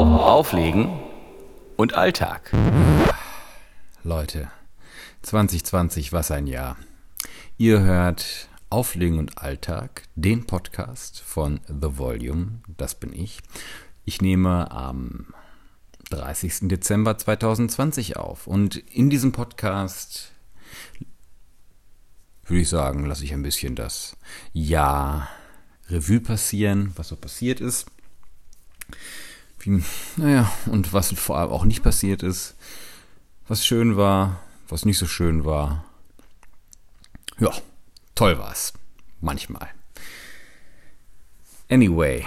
auf, auflegen und Alltag. Leute, 2020, was ein Jahr. Ihr hört Auflegen und Alltag, den Podcast von The Volume, das bin ich. Ich nehme am 30. Dezember 2020 auf und in diesem Podcast würde ich sagen, lasse ich ein bisschen das Jahr Revue passieren, was so passiert ist. Wie, naja, und was vor allem auch nicht passiert ist, was schön war, was nicht so schön war. Ja, toll war's. Manchmal. Anyway,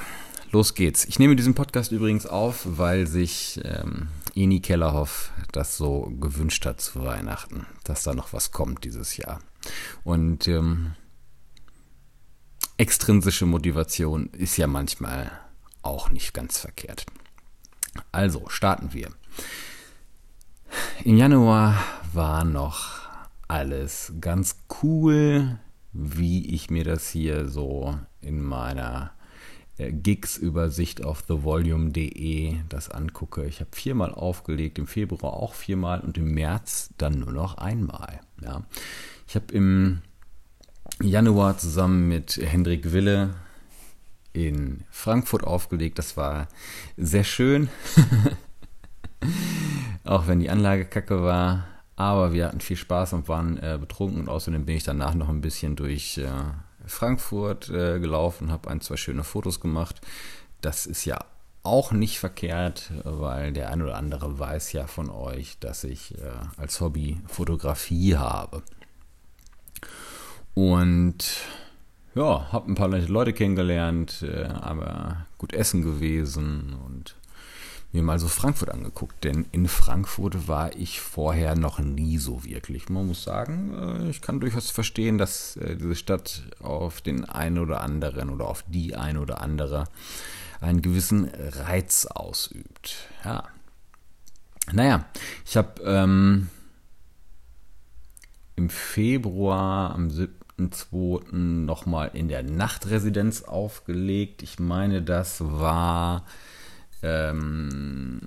los geht's. Ich nehme diesen Podcast übrigens auf, weil sich ähm, Eni Kellerhoff das so gewünscht hat zu Weihnachten, dass da noch was kommt dieses Jahr. Und ähm, extrinsische Motivation ist ja manchmal auch nicht ganz verkehrt. Also starten wir. Im Januar war noch alles ganz cool, wie ich mir das hier so in meiner äh, Gigs-Übersicht auf thevolume.de das angucke. Ich habe viermal aufgelegt, im Februar auch viermal und im März dann nur noch einmal. Ja. Ich habe im Januar zusammen mit Hendrik Wille in Frankfurt aufgelegt. Das war sehr schön. Auch wenn die Anlage kacke war. Aber wir hatten viel Spaß und waren äh, betrunken. Und außerdem bin ich danach noch ein bisschen durch äh, Frankfurt äh, gelaufen, habe ein, zwei schöne Fotos gemacht. Das ist ja auch nicht verkehrt, weil der ein oder andere weiß ja von euch, dass ich äh, als Hobby Fotografie habe. Und ja, habe ein paar Leute kennengelernt, äh, aber gut essen gewesen und mir mal so Frankfurt angeguckt, denn in Frankfurt war ich vorher noch nie so wirklich. Man muss sagen, äh, ich kann durchaus verstehen, dass äh, diese Stadt auf den einen oder anderen oder auf die ein oder andere einen gewissen Reiz ausübt. Ja. Naja, ich habe ähm, im Februar, am 7. 7.2. nochmal in der Nachtresidenz aufgelegt. Ich meine, das war. Ähm,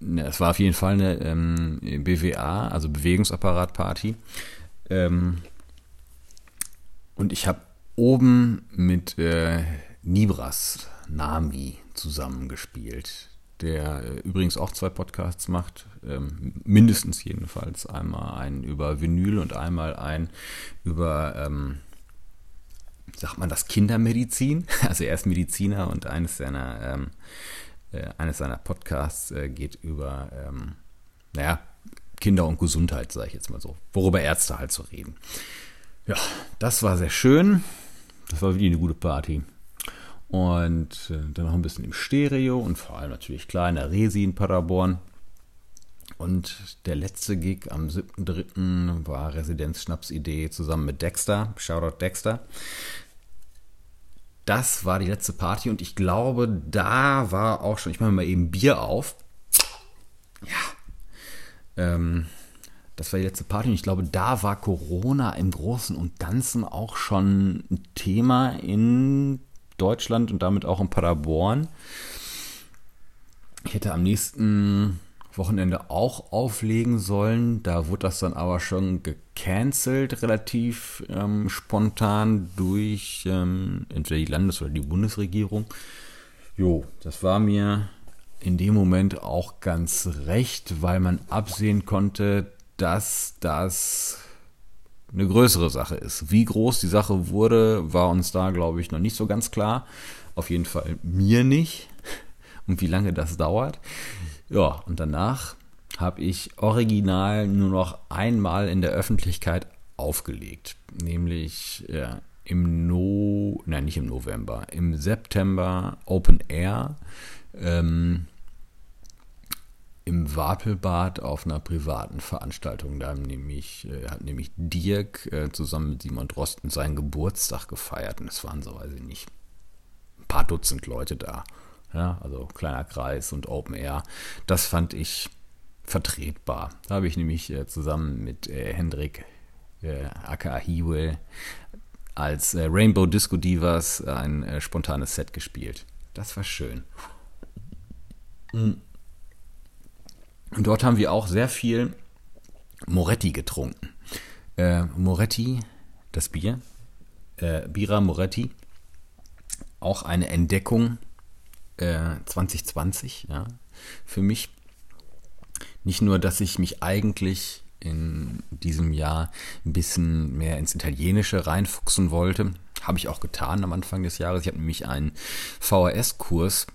ne, es war auf jeden Fall eine ähm, BWA, also Bewegungsapparatparty. Ähm, und ich habe oben mit äh, Nibras Nami zusammengespielt der äh, übrigens auch zwei Podcasts macht, ähm, mindestens jedenfalls. Einmal einen über Vinyl und einmal einen über, ähm, sagt man das, Kindermedizin. Also er ist Mediziner und eines seiner, ähm, äh, eines seiner Podcasts äh, geht über, ähm, naja, Kinder und Gesundheit, sage ich jetzt mal so. Worüber Ärzte halt so reden. Ja, das war sehr schön. Das war wirklich eine gute Party. Und äh, dann noch ein bisschen im Stereo und vor allem natürlich klar in der Resi in Paderborn. Und der letzte Gig am 7.3. war Residenzschnapsidee zusammen mit Dexter. Shoutout Dexter. Das war die letzte Party und ich glaube, da war auch schon, ich mache mal eben Bier auf. Ja. Ähm, das war die letzte Party und ich glaube, da war Corona im Großen und Ganzen auch schon ein Thema in Deutschland und damit auch in Paderborn. Ich hätte am nächsten Wochenende auch auflegen sollen. Da wurde das dann aber schon gecancelt, relativ ähm, spontan durch ähm, entweder die Landes- oder die Bundesregierung. Jo, das war mir in dem Moment auch ganz recht, weil man absehen konnte, dass das eine größere Sache ist. Wie groß die Sache wurde, war uns da, glaube ich, noch nicht so ganz klar. Auf jeden Fall mir nicht. Und wie lange das dauert. Ja, und danach habe ich original nur noch einmal in der Öffentlichkeit aufgelegt. Nämlich ja, im No, nein, nicht im November, im September Open Air. Ähm, im Wapelbad auf einer privaten Veranstaltung. Da nämlich, äh, hat nämlich Dirk äh, zusammen mit Simon Drosten seinen Geburtstag gefeiert. Und es waren so, weiß ich nicht, ein paar Dutzend Leute da. Ja, also kleiner Kreis und Open Air. Das fand ich vertretbar. Da habe ich nämlich äh, zusammen mit äh, Hendrik äh, aka Hiwe als äh, Rainbow Disco Divas ein äh, spontanes Set gespielt. Das war schön. Und dort haben wir auch sehr viel Moretti getrunken. Äh, Moretti, das Bier, äh, Bira Moretti, auch eine Entdeckung äh, 2020, ja, für mich. Nicht nur, dass ich mich eigentlich in diesem Jahr ein bisschen mehr ins Italienische reinfuchsen wollte, habe ich auch getan am Anfang des Jahres. Ich habe nämlich einen VHS-Kurs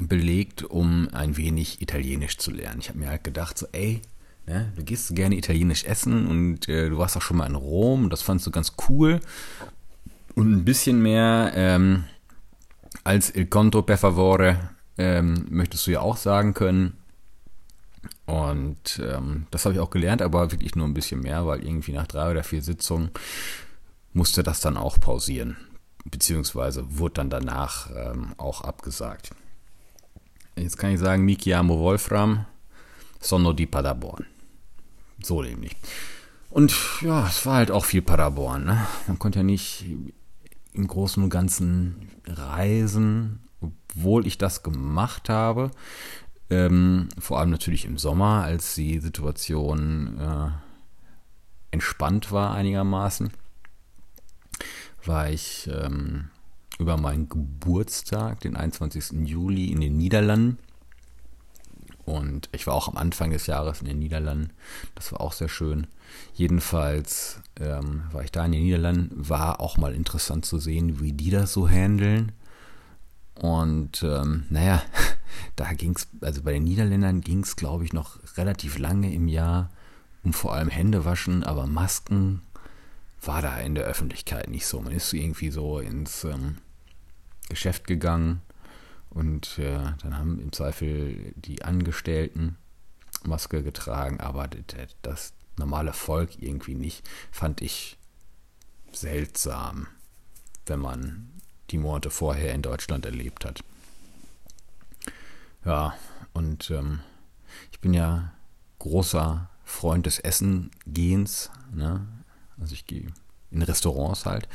belegt, um ein wenig Italienisch zu lernen. Ich habe mir halt gedacht, so, ey, ne, du gehst gerne Italienisch essen und äh, du warst auch schon mal in Rom und das fandst du ganz cool. Und ein bisschen mehr ähm, als il conto per favore ähm, möchtest du ja auch sagen können. Und ähm, das habe ich auch gelernt, aber wirklich nur ein bisschen mehr, weil irgendwie nach drei oder vier Sitzungen musste das dann auch pausieren. Beziehungsweise wurde dann danach ähm, auch abgesagt. Jetzt kann ich sagen, mi chiamo Wolfram, sono di Paderborn. So nämlich. Und ja, es war halt auch viel Paderborn. Ne? Man konnte ja nicht im Großen und Ganzen reisen, obwohl ich das gemacht habe. Ähm, vor allem natürlich im Sommer, als die Situation äh, entspannt war einigermaßen, war ich ähm, über meinen Geburtstag, den 21. Juli, in den Niederlanden. Und ich war auch am Anfang des Jahres in den Niederlanden. Das war auch sehr schön. Jedenfalls ähm, war ich da in den Niederlanden. War auch mal interessant zu sehen, wie die das so handeln. Und ähm, naja, da ging es, also bei den Niederländern ging es, glaube ich, noch relativ lange im Jahr um vor allem Hände waschen, aber Masken war da in der Öffentlichkeit nicht so. Man ist irgendwie so ins ähm, Geschäft gegangen und äh, dann haben im Zweifel die Angestellten Maske getragen, aber das normale Volk irgendwie nicht, fand ich seltsam, wenn man die Monate vorher in Deutschland erlebt hat. Ja, und ähm, ich bin ja großer Freund des Essengehens. Ne? Also ich gehe in Restaurants halt.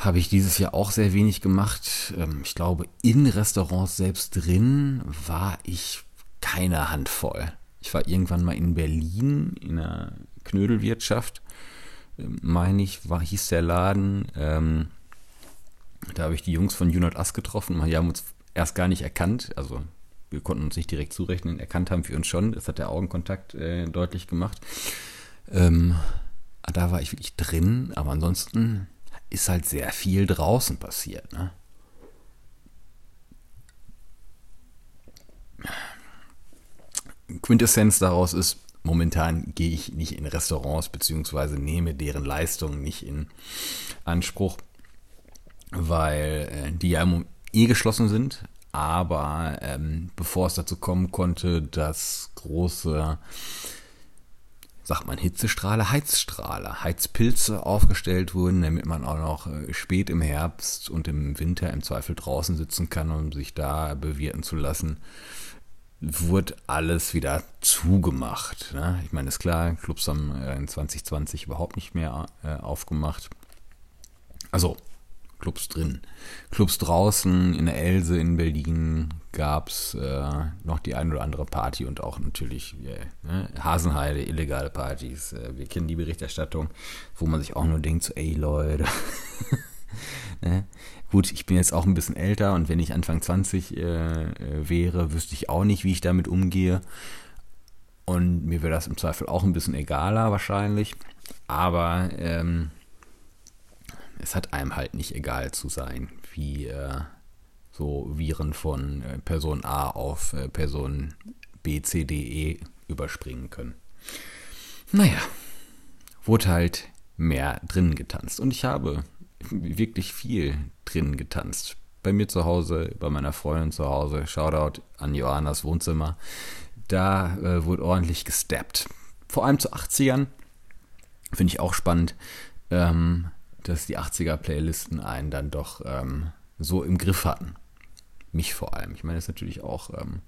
Habe ich dieses Jahr auch sehr wenig gemacht. Ähm, ich glaube, in Restaurants selbst drin war ich keine Handvoll. Ich war irgendwann mal in Berlin in einer Knödelwirtschaft, ähm, meine ich, war, hieß der Laden. Ähm, da habe ich die Jungs von Unit Us getroffen. Die haben uns erst gar nicht erkannt. Also wir konnten uns nicht direkt zurechnen. Erkannt haben wir uns schon. Das hat der Augenkontakt äh, deutlich gemacht. Ähm, da war ich wirklich drin. Aber ansonsten ist halt sehr viel draußen passiert. Ne? Quintessenz daraus ist, momentan gehe ich nicht in Restaurants beziehungsweise nehme deren Leistungen nicht in Anspruch weil äh, die ja eh geschlossen sind. Aber ähm, bevor es dazu kommen konnte, dass große, sagt man, Hitzestrahle, Heizstrahle, Heizpilze aufgestellt wurden, damit man auch noch äh, spät im Herbst und im Winter im Zweifel draußen sitzen kann, um sich da bewirten zu lassen, wurde alles wieder zugemacht. Ne? Ich meine, ist klar, Clubs haben äh, in 2020 überhaupt nicht mehr äh, aufgemacht. Also Clubs drin. Clubs draußen, in der Else in Berlin gab es äh, noch die ein oder andere Party und auch natürlich yeah, ne? Hasenheide, illegale Partys. Äh, wir kennen die Berichterstattung, wo man sich auch nur denkt, so, ey Leute. ne? Gut, ich bin jetzt auch ein bisschen älter und wenn ich Anfang 20 äh, äh, wäre, wüsste ich auch nicht, wie ich damit umgehe. Und mir wäre das im Zweifel auch ein bisschen egaler wahrscheinlich. Aber ähm, es hat einem halt nicht egal zu sein, wie äh, so Viren von äh, Person A auf äh, Person B, C, D, E überspringen können. Naja, wurde halt mehr drin getanzt. Und ich habe wirklich viel drin getanzt. Bei mir zu Hause, bei meiner Freundin zu Hause, Shoutout an Johannas Wohnzimmer. Da äh, wurde ordentlich gesteppt. Vor allem zu 80ern. Finde ich auch spannend. Ähm, dass die 80er-Playlisten einen dann doch ähm, so im Griff hatten. Mich vor allem. Ich meine, es ist natürlich auch ähm,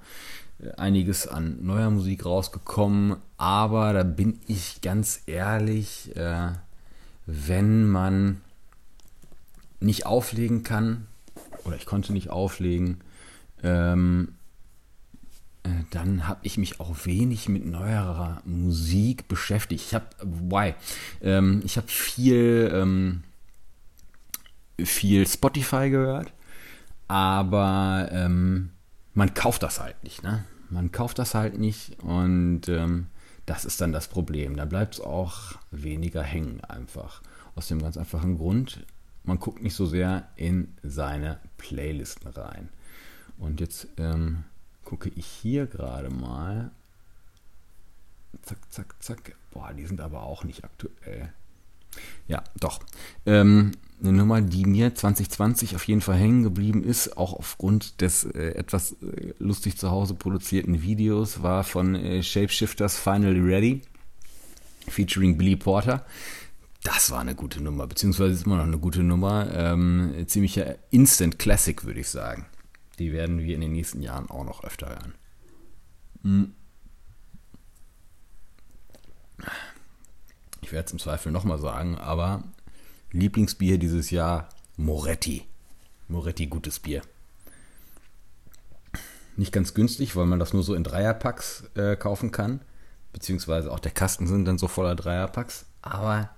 einiges an neuer Musik rausgekommen, aber da bin ich ganz ehrlich, äh, wenn man nicht auflegen kann, oder ich konnte nicht auflegen, Ähm, äh, dann habe ich mich auch wenig mit neuerer Musik beschäftigt. Ich habe, why? Ähm, ich habe viel, ähm, viel Spotify gehört, aber ähm, man kauft das halt nicht, ne? Man kauft das halt nicht und ähm, das ist dann das Problem. Da bleibt es auch weniger hängen einfach. Aus dem ganz einfachen Grund, man guckt nicht so sehr in seine Playlisten rein. Und jetzt ähm, gucke ich hier gerade mal. Zack, zack, zack. Boah, die sind aber auch nicht aktuell. Ja, doch. Ähm, eine Nummer, die mir 2020 auf jeden Fall hängen geblieben ist, auch aufgrund des äh, etwas äh, lustig zu Hause produzierten Videos, war von äh, Shapeshifters Finally Ready, featuring Billy Porter. Das war eine gute Nummer, beziehungsweise ist immer noch eine gute Nummer. Ähm, ziemlicher Instant Classic, würde ich sagen. Die werden wir in den nächsten Jahren auch noch öfter hören. Hm. Ich werde es im Zweifel nochmal sagen, aber Lieblingsbier dieses Jahr Moretti. Moretti, gutes Bier. Nicht ganz günstig, weil man das nur so in Dreierpacks äh, kaufen kann. Beziehungsweise auch der Kasten sind dann so voller Dreierpacks. Aber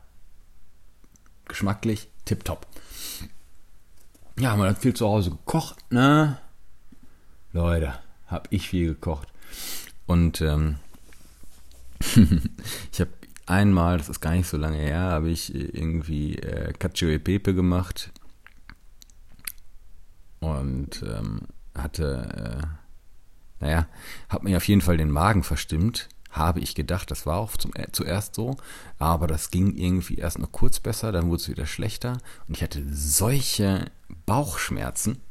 geschmacklich tipptopp. Ja, man hat viel zu Hause gekocht, ne? Leute, hab ich viel gekocht. Und ähm, ich habe einmal, das ist gar nicht so lange her, habe ich irgendwie äh, Cacio e Pepe gemacht. Und ähm, hatte, äh, naja, hat mir auf jeden Fall den Magen verstimmt, habe ich gedacht, das war auch zum, äh, zuerst so, aber das ging irgendwie erst noch kurz besser, dann wurde es wieder schlechter. Und ich hatte solche Bauchschmerzen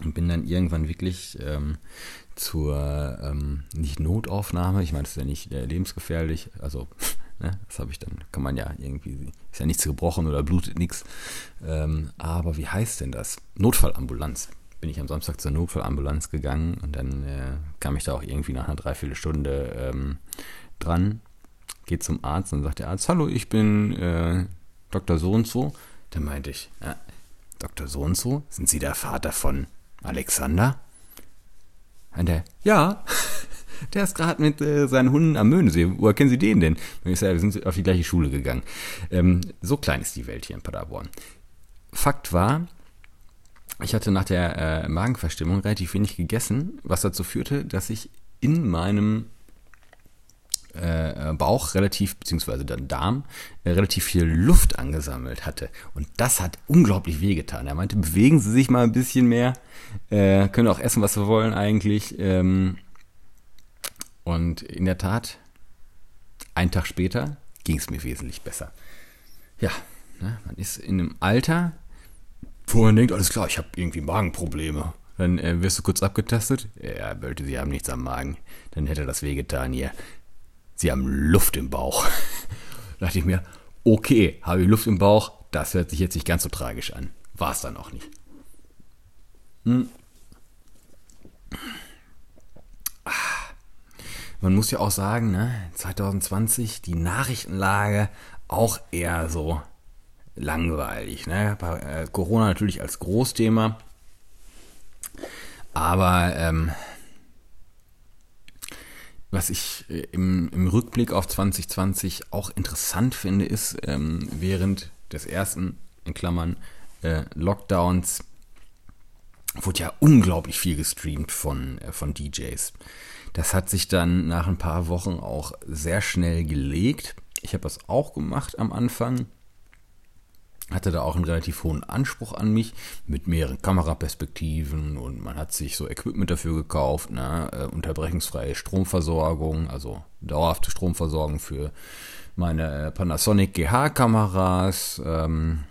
und bin dann irgendwann wirklich ähm, zur ähm, nicht Notaufnahme, ich meine, das ist ja nicht äh, lebensgefährlich, also ne, das habe ich dann, kann man ja irgendwie, ist ja nichts gebrochen oder blutet nichts, ähm, aber wie heißt denn das? Notfallambulanz. Bin ich am Samstag zur Notfallambulanz gegangen und dann äh, kam ich da auch irgendwie nach einer Dreiviertelstunde ähm, dran, geht zum Arzt und sagt der Arzt, hallo, ich bin äh, Dr. So und so. Dann meinte ich, ja, Dr. So und so, sind Sie der Vater von Alexander? Der, ja, der ist gerade mit äh, seinen Hunden am Möhnesee. Woher kennen Sie den denn? Und ich sage, wir sind auf die gleiche Schule gegangen. Ähm, so klein ist die Welt hier in Paderborn. Fakt war, ich hatte nach der äh, Magenverstimmung relativ wenig gegessen, was dazu führte, dass ich in meinem äh, Bauch relativ, beziehungsweise dann Darm, äh, relativ viel Luft angesammelt hatte. Und das hat unglaublich wehgetan. Er meinte, bewegen Sie sich mal ein bisschen mehr, äh, können auch essen, was Sie wollen eigentlich. Ähm, und in der Tat, einen Tag später ging es mir wesentlich besser. Ja, ne, man ist in einem Alter, wo man denkt, alles klar, ich habe irgendwie Magenprobleme. Dann äh, wirst du kurz abgetastet. Ja, Bölte, Sie haben nichts am Magen. Dann hätte das wehgetan hier. Sie haben Luft im Bauch. da dachte ich mir, okay, habe ich Luft im Bauch, das hört sich jetzt nicht ganz so tragisch an. War es dann auch nicht. Hm. Man muss ja auch sagen, ne, 2020 die Nachrichtenlage auch eher so langweilig. Ne? Äh, Corona natürlich als Großthema. Aber ähm, was ich äh, im, im, Rückblick auf 2020 auch interessant finde, ist, ähm, während des ersten, in Klammern, äh, Lockdowns wurde ja unglaublich viel gestreamt von, äh, von DJs. Das hat sich dann nach ein paar Wochen auch sehr schnell gelegt. Ich habe das auch gemacht am Anfang hatte da auch einen relativ hohen Anspruch an mich mit mehreren Kameraperspektiven und man hat sich so Equipment dafür gekauft, ne? Äh, unterbrechungsfreie Stromversorgung, also dauerhafte Stromversorgung für meine äh, Panasonic GH-Kameras. Ähm,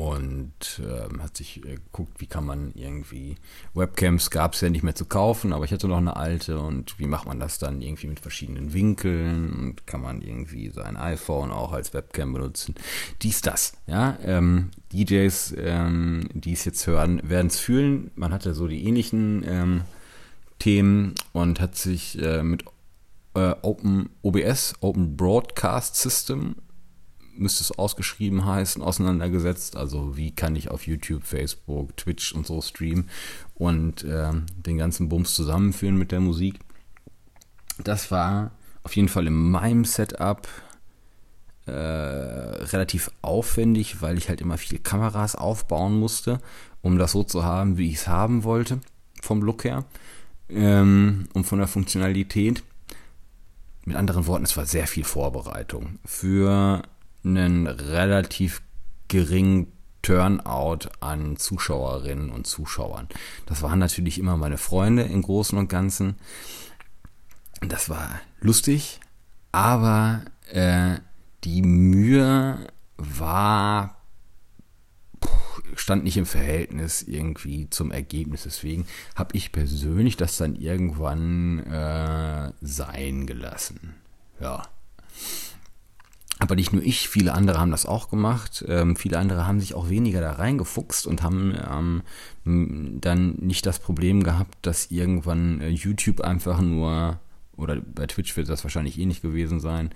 und ähm, hat sich äh, geguckt, wie kann man irgendwie Webcams gab es ja nicht mehr zu kaufen, aber ich hatte noch eine alte und wie macht man das dann irgendwie mit verschiedenen Winkeln und kann man irgendwie sein iPhone auch als Webcam benutzen. Dies, das, ja. Ähm, DJs, ähm, die es jetzt hören, werden es fühlen. Man hatte so die ähnlichen ähm, Themen und hat sich äh, mit äh, Open OBS, Open Broadcast System müsste es ausgeschrieben heißen, auseinandergesetzt. Also wie kann ich auf YouTube, Facebook, Twitch und so streamen und äh, den ganzen Bums zusammenführen mit der Musik. Das war auf jeden Fall in meinem Setup äh, relativ aufwendig, weil ich halt immer viele Kameras aufbauen musste, um das so zu haben, wie ich es haben wollte, vom Look her ähm, und von der Funktionalität. Mit anderen Worten, es war sehr viel Vorbereitung für einen relativ geringen Turnout an Zuschauerinnen und Zuschauern. Das waren natürlich immer meine Freunde im Großen und Ganzen. Das war lustig, aber äh, die Mühe war stand nicht im Verhältnis irgendwie zum Ergebnis. Deswegen habe ich persönlich das dann irgendwann äh, sein gelassen. Ja. Aber nicht nur ich, viele andere haben das auch gemacht. Ähm, viele andere haben sich auch weniger da reingefuchst und haben ähm, dann nicht das Problem gehabt, dass irgendwann äh, YouTube einfach nur, oder bei Twitch wird das wahrscheinlich eh nicht gewesen sein.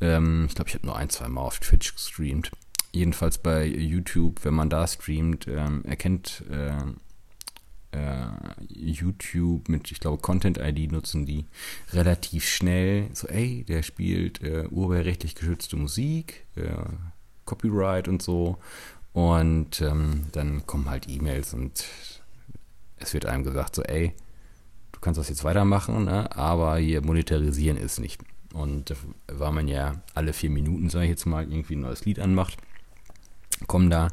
Ähm, ich glaube, ich habe nur ein, zwei Mal auf Twitch gestreamt jedenfalls bei YouTube, wenn man da streamt, ähm, erkennt äh, YouTube mit, ich glaube, Content-ID nutzen die relativ schnell. So, ey, der spielt äh, urheberrechtlich geschützte Musik, äh, Copyright und so. Und ähm, dann kommen halt E-Mails und es wird einem gesagt, so, ey, du kannst das jetzt weitermachen, ne? aber hier monetarisieren ist nicht. Und weil man ja alle vier Minuten, sage ich jetzt mal, irgendwie ein neues Lied anmacht, kommen da,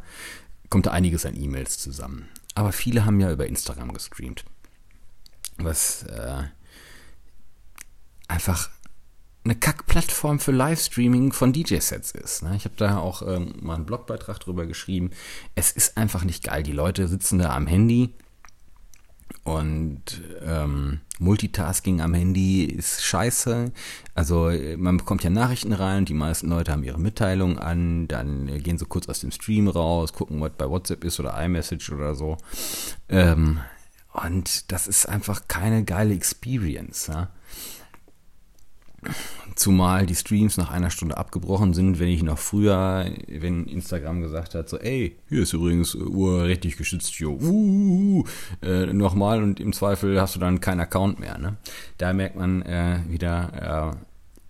kommt da einiges an E-Mails zusammen. Aber viele haben ja über Instagram gestreamt. Was äh, einfach eine Kackplattform für Livestreaming von DJ-Sets ist. Ne? Ich habe da auch ähm, mal einen Blogbeitrag drüber geschrieben. Es ist einfach nicht geil. Die Leute sitzen da am Handy, und ähm, Multitasking am Handy ist scheiße. Also man bekommt ja Nachrichten rein, die meisten Leute haben ihre Mitteilungen an, dann gehen sie kurz aus dem Stream raus, gucken, was bei WhatsApp ist oder iMessage oder so. Ähm, und das ist einfach keine geile Experience. Ja? Zumal die Streams nach einer Stunde abgebrochen sind, wenn ich noch früher, wenn Instagram gesagt hat, so, ey, hier ist übrigens urrechtlich geschützt, jo, uh, äh, nochmal und im Zweifel hast du dann keinen Account mehr. Ne? Da merkt man äh, wieder,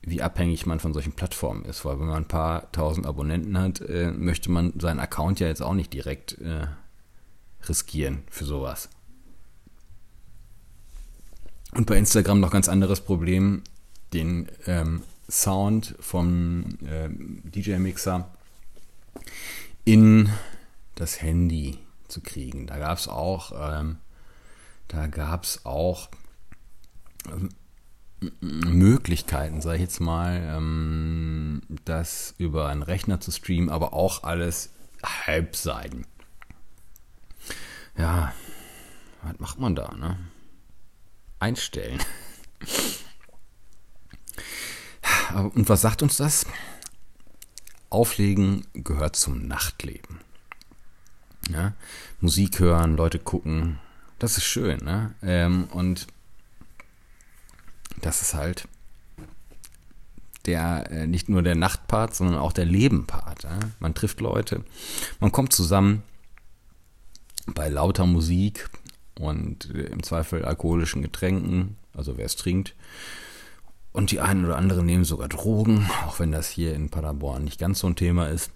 äh, wie abhängig man von solchen Plattformen ist, weil wenn man ein paar tausend Abonnenten hat, äh, möchte man seinen Account ja jetzt auch nicht direkt äh, riskieren für sowas. Und bei Instagram noch ganz anderes Problem den ähm, Sound vom ähm, DJ-Mixer in das Handy zu kriegen. Da gab es auch, ähm, da gab es auch ähm, Möglichkeiten, sage ich jetzt mal, ähm, das über einen Rechner zu streamen, aber auch alles Halbseiten. Ja, was macht man da, ne? Einstellen. Und was sagt uns das? Auflegen gehört zum Nachtleben. Ja? Musik hören, Leute gucken, das ist schön. Ne? Ähm, und das ist halt der äh, nicht nur der Nachtpart, sondern auch der Lebenpart. Ja? Man trifft Leute, man kommt zusammen bei lauter Musik und äh, im Zweifel alkoholischen Getränken, also wer es trinkt. Und die einen oder anderen nehmen sogar Drogen, auch wenn das hier in Paderborn nicht ganz so ein Thema ist.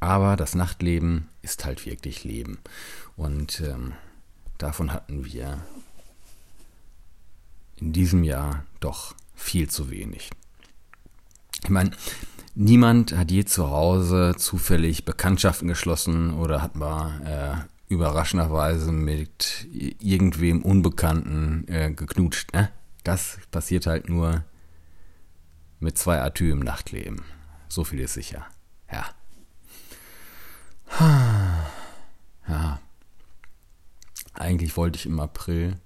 Aber das Nachtleben ist halt wirklich Leben. Und ähm, davon hatten wir in diesem Jahr doch viel zu wenig. Ich meine, niemand hat je zu Hause zufällig Bekanntschaften geschlossen oder hat mal äh, überraschenderweise mit irgendwem Unbekannten äh, geknutscht. Ne? Das passiert halt nur mit zwei Atü im Nachtleben. So viel ist sicher. Ja. Ja. Eigentlich wollte ich im April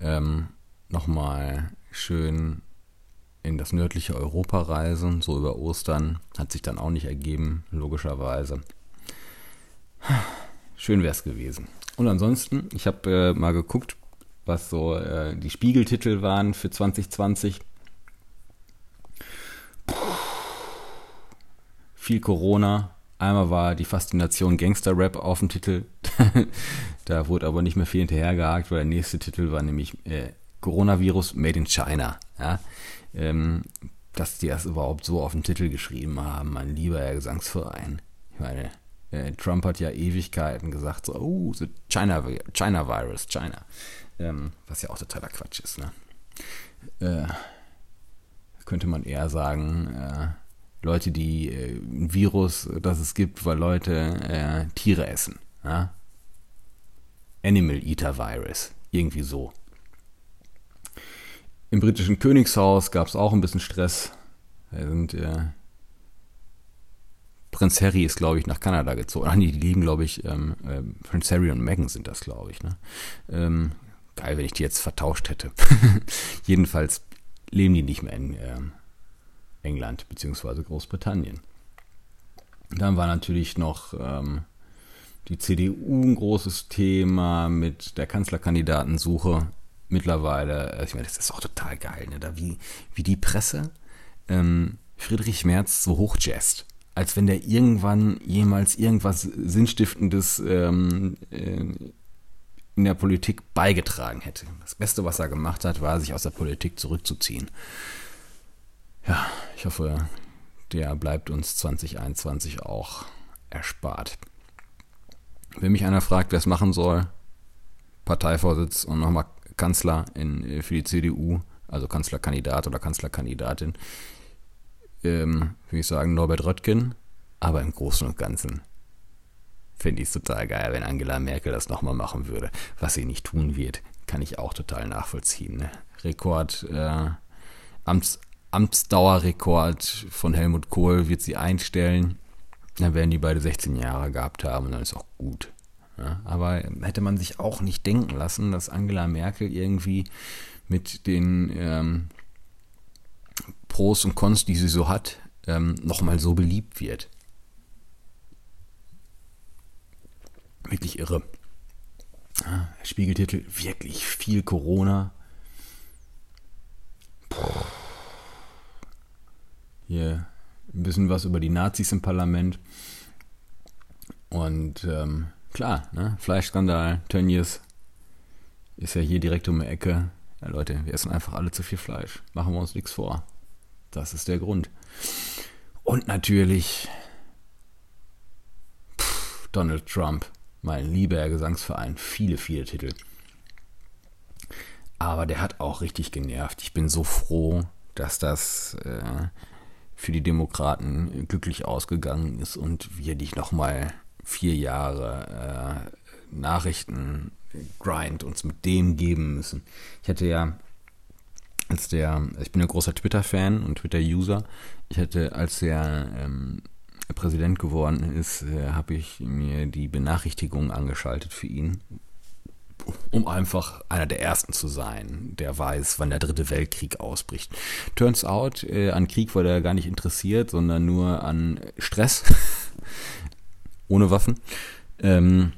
ähm, nochmal schön in das nördliche Europa reisen, so über Ostern. Hat sich dann auch nicht ergeben, logischerweise. Schön wäre es gewesen. Und ansonsten, ich habe äh, mal geguckt, was so äh, die Spiegeltitel waren für 2020. Puh. viel Corona. Einmal war die Faszination Gangster-Rap auf dem Titel. da wurde aber nicht mehr viel hinterhergehakt, weil der nächste Titel war nämlich äh, Coronavirus Made in China. Ja? Ähm, dass die das überhaupt so auf den Titel geschrieben haben, mein lieber Herr Gesangsverein. Ich meine, Trump hat ja Ewigkeiten gesagt, so, oh, the China, China Virus, China. Ähm, was ja auch totaler Quatsch ist, ne? Äh, könnte man eher sagen, äh, Leute, die äh, ein Virus, das es gibt, weil Leute äh, Tiere essen. Ja? Animal Eater Virus. Irgendwie so. Im britischen Königshaus gab es auch ein bisschen Stress. Da sind, äh, Prinz Harry ist, glaube ich, nach Kanada gezogen. Ach nee, die lieben, glaube ich, ähm, äh, Prinz Harry und Meghan sind das, glaube ich. Ne? Ähm, geil, wenn ich die jetzt vertauscht hätte. Jedenfalls leben die nicht mehr in ähm, England bzw. Großbritannien. Dann war natürlich noch ähm, die CDU ein großes Thema mit der Kanzlerkandidatensuche mittlerweile, äh, ich meine, das ist auch total geil, ne? da wie, wie die Presse ähm, Friedrich Merz so hochjazzt, als wenn der irgendwann jemals irgendwas Sinnstiftendes ähm, äh, in der Politik beigetragen hätte. Das Beste, was er gemacht hat, war, sich aus der Politik zurückzuziehen. Ja, ich hoffe, der bleibt uns 2021 auch erspart. Wenn mich einer fragt, wer es machen soll, Parteivorsitz und nochmal Kanzler in, äh, für die CDU, also Kanzlerkandidat oder Kanzlerkandidatin, ähm, würde ich sagen Norbert Röttgen, aber im Großen und Ganzen finde ich es total geil, wenn Angela Merkel das nochmal machen würde. Was sie nicht tun wird, kann ich auch total nachvollziehen. Ne? Rekord, äh, Amts, Amtsdauerrekord von Helmut Kohl wird sie einstellen. Dann werden die beide 16 Jahre gehabt haben und dann ist auch gut. Ja, aber hätte man sich auch nicht denken lassen, dass Angela Merkel irgendwie mit den ähm, Pros und Cons, die sie so hat, ähm, nochmal so beliebt wird. Wirklich irre. Ja, Spiegeltitel, wirklich viel Corona. Puh. Hier ein bisschen was über die Nazis im Parlament. Und ähm, klar, ne? Fleischskandal, Tönnies ist ja hier direkt um die Ecke. Ja, Leute, wir essen einfach alle zu viel Fleisch. Machen wir uns nichts vor. Das ist der Grund. Und natürlich pff, Donald Trump, mein lieber Gesangsverein, viele, viele Titel. Aber der hat auch richtig genervt. Ich bin so froh, dass das äh, für die Demokraten glücklich ausgegangen ist und wir dich nochmal vier Jahre äh, Nachrichten Grind uns mit dem geben müssen. Ich hätte ja als der, ich bin ein großer Twitter-Fan und Twitter-User. Ich hätte, als der ähm, Präsident geworden ist, äh, habe ich mir die Benachrichtigungen angeschaltet für ihn, um einfach einer der Ersten zu sein, der weiß, wann der dritte Weltkrieg ausbricht. Turns out, äh, an Krieg war der gar nicht interessiert, sondern nur an Stress ohne Waffen. Ähm,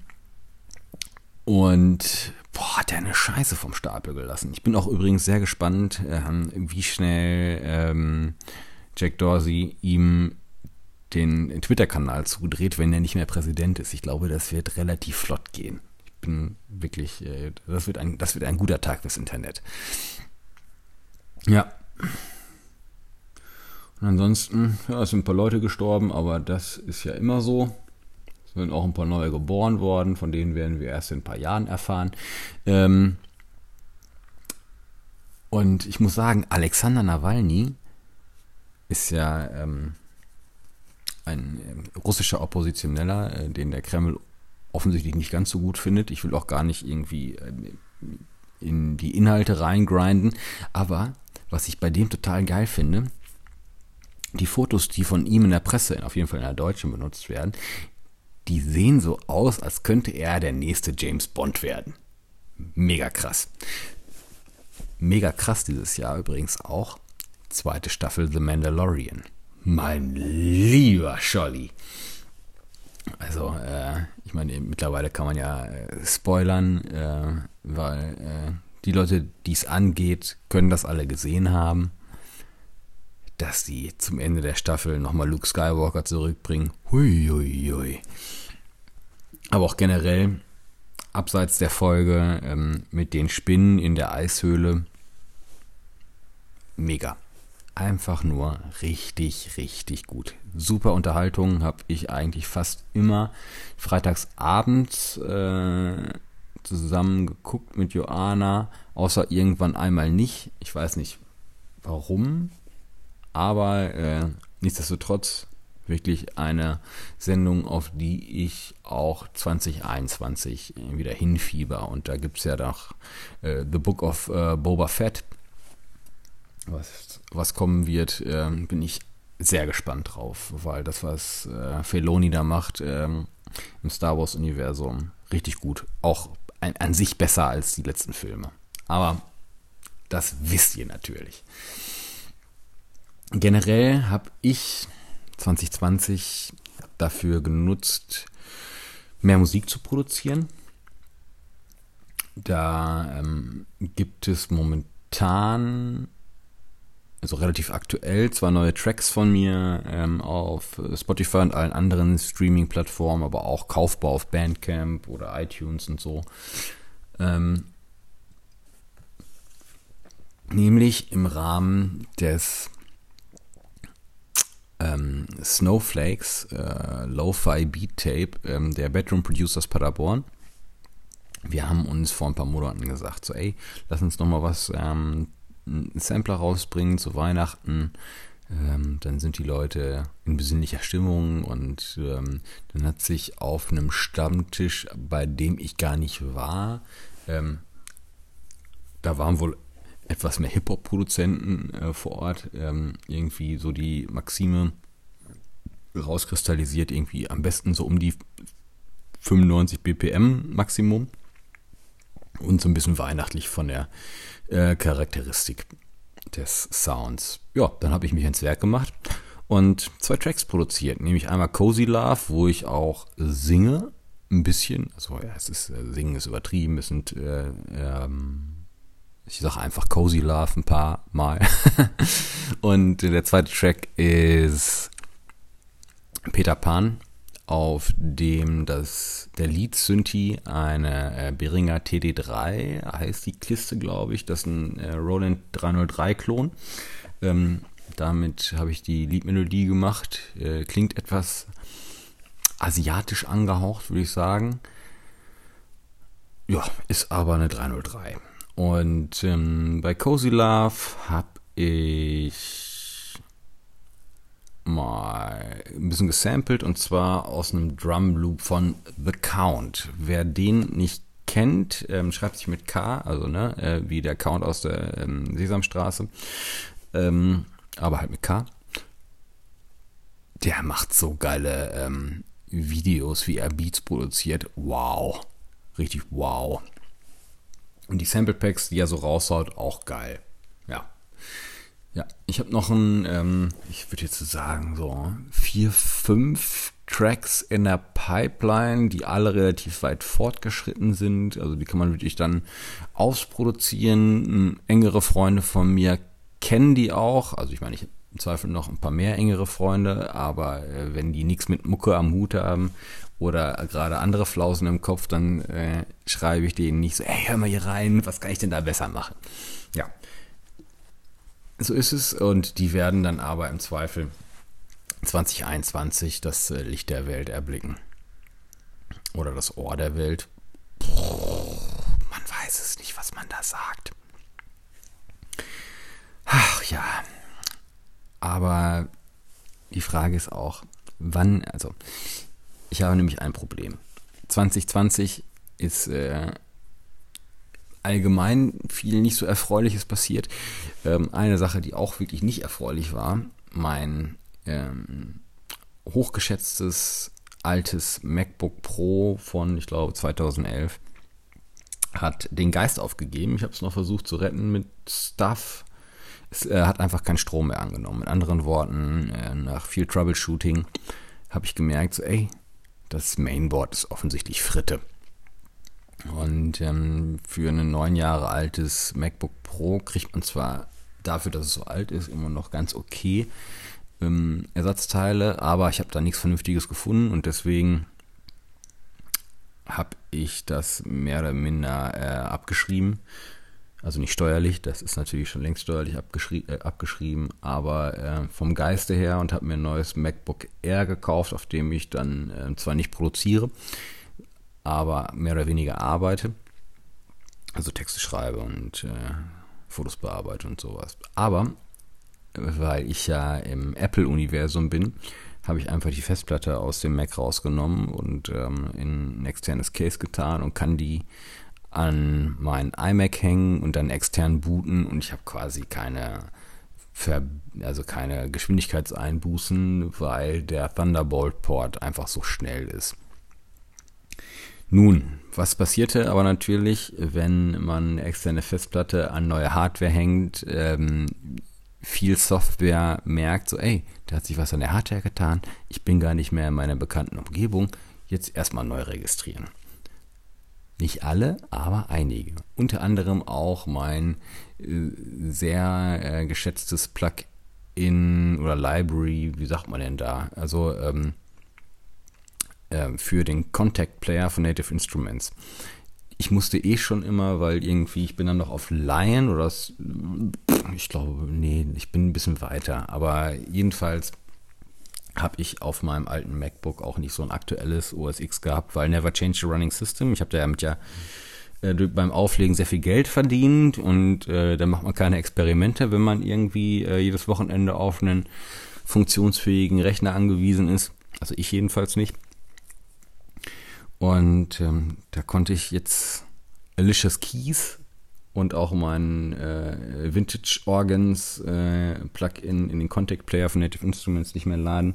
und boah, hat er eine Scheiße vom Stapel gelassen. Ich bin auch übrigens sehr gespannt, ähm, wie schnell ähm, Jack Dorsey ihm den Twitter-Kanal zudreht, wenn er nicht mehr Präsident ist. Ich glaube, das wird relativ flott gehen. Ich bin wirklich, äh, das, wird ein, das wird ein guter Tag fürs Internet. Ja. Und ansonsten, ja, es sind ein paar Leute gestorben, aber das ist ja immer so. Sind auch ein paar neue geboren worden, von denen werden wir erst in ein paar Jahren erfahren. Ähm und ich muss sagen, Alexander Nawalny ist ja ähm, ein äh, russischer Oppositioneller, äh, den der Kreml offensichtlich nicht ganz so gut findet. Ich will auch gar nicht irgendwie äh, in die Inhalte reingrinden, aber was ich bei dem total geil finde, die Fotos, die von ihm in der Presse, auf jeden Fall in der Deutschen benutzt werden, die sehen so aus, als könnte er der nächste James Bond werden. Mega krass. Mega krass dieses Jahr übrigens auch. Zweite Staffel The Mandalorian. Mein lieber Scholli. Also, äh, ich meine, mittlerweile kann man ja äh, spoilern, äh, weil äh, die Leute, die es angeht, können das alle gesehen haben. Dass sie zum Ende der Staffel nochmal Luke Skywalker zurückbringen. Hui, hui, hui. Aber auch generell, abseits der Folge ähm, mit den Spinnen in der Eishöhle, mega. Einfach nur richtig, richtig gut. Super Unterhaltung habe ich eigentlich fast immer freitags abends äh, zusammen geguckt mit Joana, außer irgendwann einmal nicht. Ich weiß nicht warum, aber äh, nichtsdestotrotz wirklich eine Sendung, auf die ich auch 2021 wieder hinfieber. Und da gibt es ja noch äh, The Book of äh, Boba Fett. Was, was kommen wird, äh, bin ich sehr gespannt drauf, weil das, was äh, Feloni da macht ähm, im Star Wars-Universum, richtig gut. Auch ein, an sich besser als die letzten Filme. Aber das wisst ihr natürlich. Generell habe ich 2020 dafür genutzt, mehr Musik zu produzieren. Da ähm, gibt es momentan, also relativ aktuell, zwar neue Tracks von mir ähm, auf Spotify und allen anderen Streaming-Plattformen, aber auch kaufbar auf Bandcamp oder iTunes und so. Ähm, nämlich im Rahmen des ähm, Snowflakes äh, Lo-Fi Beat Tape ähm, der Bedroom Producers Paderborn. Wir haben uns vor ein paar Monaten gesagt, so ey, lass uns noch mal was, ähm, einen Sampler rausbringen zu Weihnachten. Ähm, dann sind die Leute in besinnlicher Stimmung und ähm, dann hat sich auf einem Stammtisch, bei dem ich gar nicht war, ähm, da waren wohl etwas mehr Hip-Hop-Produzenten äh, vor Ort ähm, irgendwie so die Maxime rauskristallisiert, irgendwie am besten so um die 95 BPM Maximum und so ein bisschen weihnachtlich von der äh, Charakteristik des Sounds. Ja, dann habe ich mich ins Werk gemacht und zwei Tracks produziert, nämlich einmal Cozy Love, wo ich auch singe, ein bisschen, also ja, es ist, äh, singen ist übertrieben, es sind äh, ähm, ich sage einfach Cozy Love ein paar Mal. und der zweite Track ist Peter Pan, auf dem das, der Lead Synthi eine äh, Behringer TD3 heißt die Kiste, glaube ich. Das ist ein äh, Roland 303 Klon. Ähm, damit habe ich die Liedmelodie gemacht. Äh, klingt etwas asiatisch angehaucht, würde ich sagen. Ja, ist aber eine 303. Und ähm, bei Cozy Love habe ich mal ein bisschen gesampelt und zwar aus einem Drum Loop von The Count. Wer den nicht kennt, ähm, schreibt sich mit K, also ne, äh, wie der Count aus der ähm, Sesamstraße, ähm, aber halt mit K. Der macht so geile ähm, Videos, wie er Beats produziert. Wow. Richtig wow. Und die Sample Packs, die er so raushaut, auch geil. Ja. Ja, ich habe noch ein, ähm, ich würde jetzt sagen, so vier, fünf Tracks in der Pipeline, die alle relativ weit fortgeschritten sind. Also die kann man wirklich dann ausproduzieren. Engere Freunde von mir kennen die auch. Also ich meine, ich habe im Zweifel noch ein paar mehr engere Freunde, aber äh, wenn die nichts mit Mucke am Hut haben oder gerade andere Flausen im Kopf, dann äh, schreibe ich denen nicht so, ey, hör mal hier rein, was kann ich denn da besser machen? Ja. So ist es und die werden dann aber im Zweifel 2021 das äh, Licht der Welt erblicken. Oder das Ohr der Welt. Man weiß es nicht, was man da sagt. Ach ja. Aber die Frage ist auch, wann, also ich habe nämlich ein Problem. 2020 ist äh, allgemein viel nicht so Erfreuliches passiert. Ähm, eine Sache, die auch wirklich nicht erfreulich war, mein ähm, hochgeschätztes altes MacBook Pro von, ich glaube, 2011 hat den Geist aufgegeben. Ich habe es noch versucht zu retten mit Stuff. Es äh, hat einfach keinen Strom mehr angenommen. Mit anderen Worten, äh, nach viel Troubleshooting habe ich gemerkt, so, ey, das Mainboard ist offensichtlich Fritte. Und ähm, für ein neun Jahre altes MacBook Pro kriegt man zwar dafür, dass es so alt ist, immer noch ganz okay ähm, Ersatzteile, aber ich habe da nichts Vernünftiges gefunden und deswegen habe ich das mehr oder minder äh, abgeschrieben. Also nicht steuerlich, das ist natürlich schon längst steuerlich abgeschri äh, abgeschrieben, aber äh, vom Geiste her und habe mir ein neues MacBook Air gekauft, auf dem ich dann äh, zwar nicht produziere, aber mehr oder weniger arbeite. Also Texte schreibe und äh, Fotos bearbeite und sowas. Aber weil ich ja im Apple-Universum bin, habe ich einfach die Festplatte aus dem Mac rausgenommen und ähm, in ein externes Case getan und kann die an meinen iMac hängen und dann extern booten und ich habe quasi keine Ver also keine Geschwindigkeitseinbußen, weil der Thunderbolt-Port einfach so schnell ist. Nun, was passierte aber natürlich, wenn man eine externe Festplatte an neue Hardware hängt? Ähm, viel Software merkt, so, ey, da hat sich was an der Hardware getan, ich bin gar nicht mehr in meiner bekannten Umgebung, jetzt erstmal neu registrieren. Nicht alle, aber einige. Unter anderem auch mein äh, sehr äh, geschätztes Plugin oder Library, wie sagt man denn da? Also ähm, äh, für den Contact Player von Native Instruments ich musste eh schon immer, weil irgendwie, ich bin dann noch auf Lion oder ich glaube, nee, ich bin ein bisschen weiter. Aber jedenfalls habe ich auf meinem alten MacBook auch nicht so ein aktuelles OS X gehabt, weil Never Change the Running System. Ich habe da damit ja äh, beim Auflegen sehr viel Geld verdient und äh, da macht man keine Experimente, wenn man irgendwie äh, jedes Wochenende auf einen funktionsfähigen Rechner angewiesen ist. Also ich jedenfalls nicht. Und ähm, da konnte ich jetzt Alicia's Keys und auch mein äh, Vintage Organs äh, Plugin in den Contact Player von Native Instruments nicht mehr laden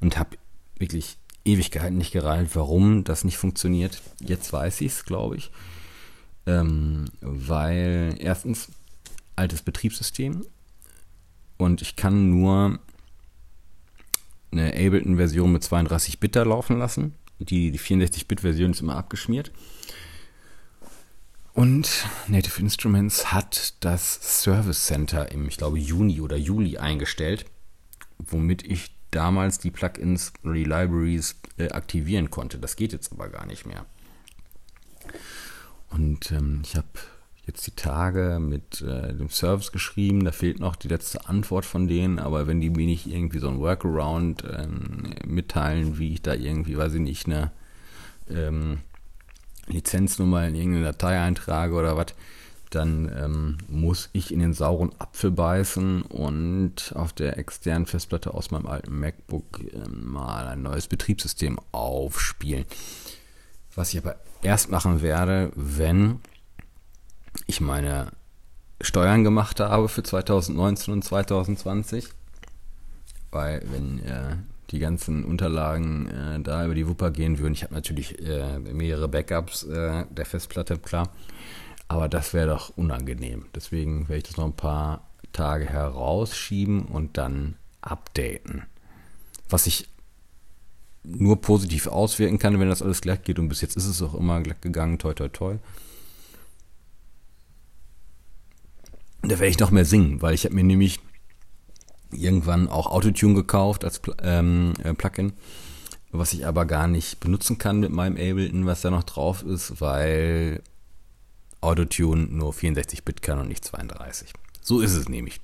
und habe wirklich Ewigkeiten nicht gereilt, warum das nicht funktioniert. Jetzt weiß ich es, glaube ich. Ähm, weil erstens altes Betriebssystem und ich kann nur eine Ableton-Version mit 32 Bit da laufen lassen die, die 64-Bit-Version ist immer abgeschmiert. Und Native Instruments hat das Service Center im, ich glaube, Juni oder Juli eingestellt, womit ich damals die Plugins oder die Libraries äh, aktivieren konnte. Das geht jetzt aber gar nicht mehr. Und ähm, ich habe jetzt die Tage mit äh, dem Service geschrieben. Da fehlt noch die letzte Antwort von denen, aber wenn die mir nicht irgendwie so ein Workaround ähm, mitteilen, wie ich da irgendwie, weiß ich nicht, eine ähm, Lizenznummer in irgendeine Datei eintrage oder was, dann ähm, muss ich in den sauren Apfel beißen und auf der externen Festplatte aus meinem alten MacBook ähm, mal ein neues Betriebssystem aufspielen. Was ich aber erst machen werde, wenn ich meine Steuern gemacht habe für 2019 und 2020. Weil wenn äh, die ganzen Unterlagen äh, da über die Wupper gehen würden, ich habe natürlich äh, mehrere Backups äh, der Festplatte, klar. Aber das wäre doch unangenehm. Deswegen werde ich das noch ein paar Tage herausschieben und dann updaten. Was ich nur positiv auswirken kann, wenn das alles glatt geht. Und bis jetzt ist es auch immer glatt gegangen, toi toi toi. Da werde ich noch mehr singen, weil ich habe mir nämlich irgendwann auch Autotune gekauft als ähm, äh, Plugin, was ich aber gar nicht benutzen kann mit meinem Ableton, was da noch drauf ist, weil Autotune nur 64-Bit kann und nicht 32. So ist es nämlich.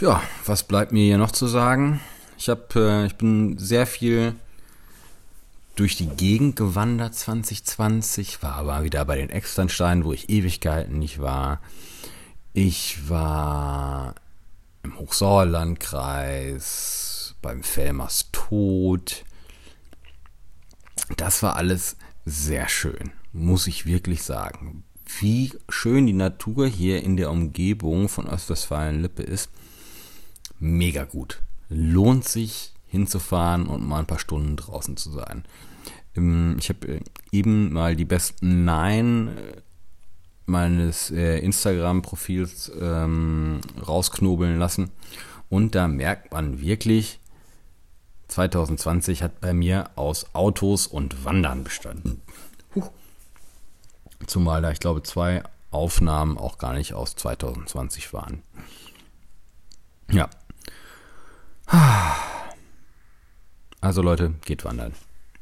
Ja, was bleibt mir hier noch zu sagen? Ich habe, äh, ich bin sehr viel durch die Gegend gewandert 2020, war aber wieder bei den Externsteinen, wo ich Ewigkeiten nicht war. Ich war im Hochsauerlandkreis, beim Fellmers Tod. Das war alles sehr schön, muss ich wirklich sagen. Wie schön die Natur hier in der Umgebung von Ostwestfalen-Lippe ist. Mega gut. Lohnt sich hinzufahren und mal ein paar Stunden draußen zu sein. Ähm, ich habe äh, eben mal die besten Nein meines äh, Instagram-Profils ähm, rausknobeln lassen. Und da merkt man wirklich, 2020 hat bei mir aus Autos und Wandern bestanden. Huh. Zumal da, ich glaube, zwei Aufnahmen auch gar nicht aus 2020 waren. Ja. Also Leute, geht wandern.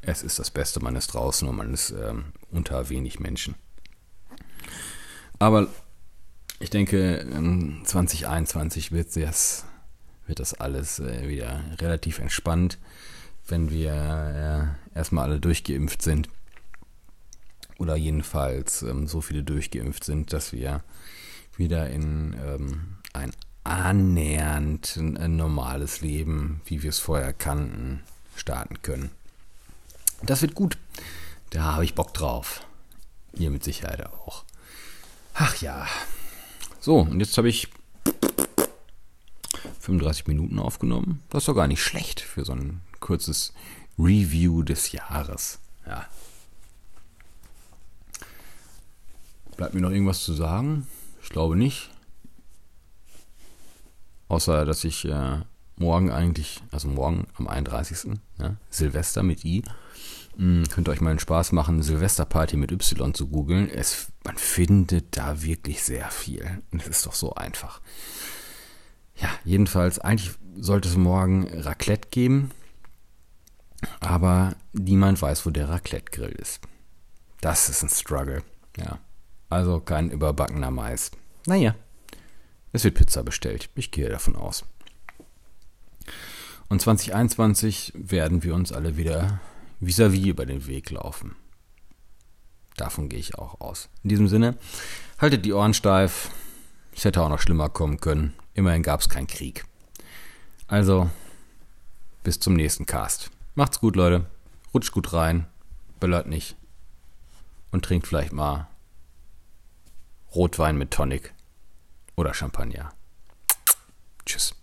Es ist das Beste, man ist draußen und man ist ähm, unter wenig Menschen. Aber ich denke, 2021 wird das, wird das alles äh, wieder relativ entspannt, wenn wir äh, erstmal alle durchgeimpft sind. Oder jedenfalls ähm, so viele durchgeimpft sind, dass wir wieder in ähm, ein annähernd ein normales Leben, wie wir es vorher kannten, starten können. Das wird gut. Da habe ich Bock drauf. Ihr mit Sicherheit auch. Ach ja. So, und jetzt habe ich 35 Minuten aufgenommen. Das ist doch gar nicht schlecht für so ein kurzes Review des Jahres. Ja. Bleibt mir noch irgendwas zu sagen? Ich glaube nicht. Außer, dass ich äh, morgen eigentlich, also morgen am 31. Ja, Silvester mit I, hm, könnt ihr euch mal einen Spaß machen, Silvesterparty mit Y zu googeln. Man findet da wirklich sehr viel. Und es ist doch so einfach. Ja, jedenfalls, eigentlich sollte es morgen Raclette geben. Aber niemand weiß, wo der Raclette-Grill ist. Das ist ein Struggle. Ja. Also kein überbackener Mais. Naja, es wird Pizza bestellt. Ich gehe davon aus. Und 2021 werden wir uns alle wieder vis-à-vis -vis über den Weg laufen. Davon gehe ich auch aus. In diesem Sinne, haltet die Ohren steif. Es hätte auch noch schlimmer kommen können. Immerhin gab es keinen Krieg. Also, bis zum nächsten Cast. Macht's gut, Leute. Rutscht gut rein. Böllert nicht. Und trinkt vielleicht mal Rotwein mit Tonic oder Champagner. Tschüss.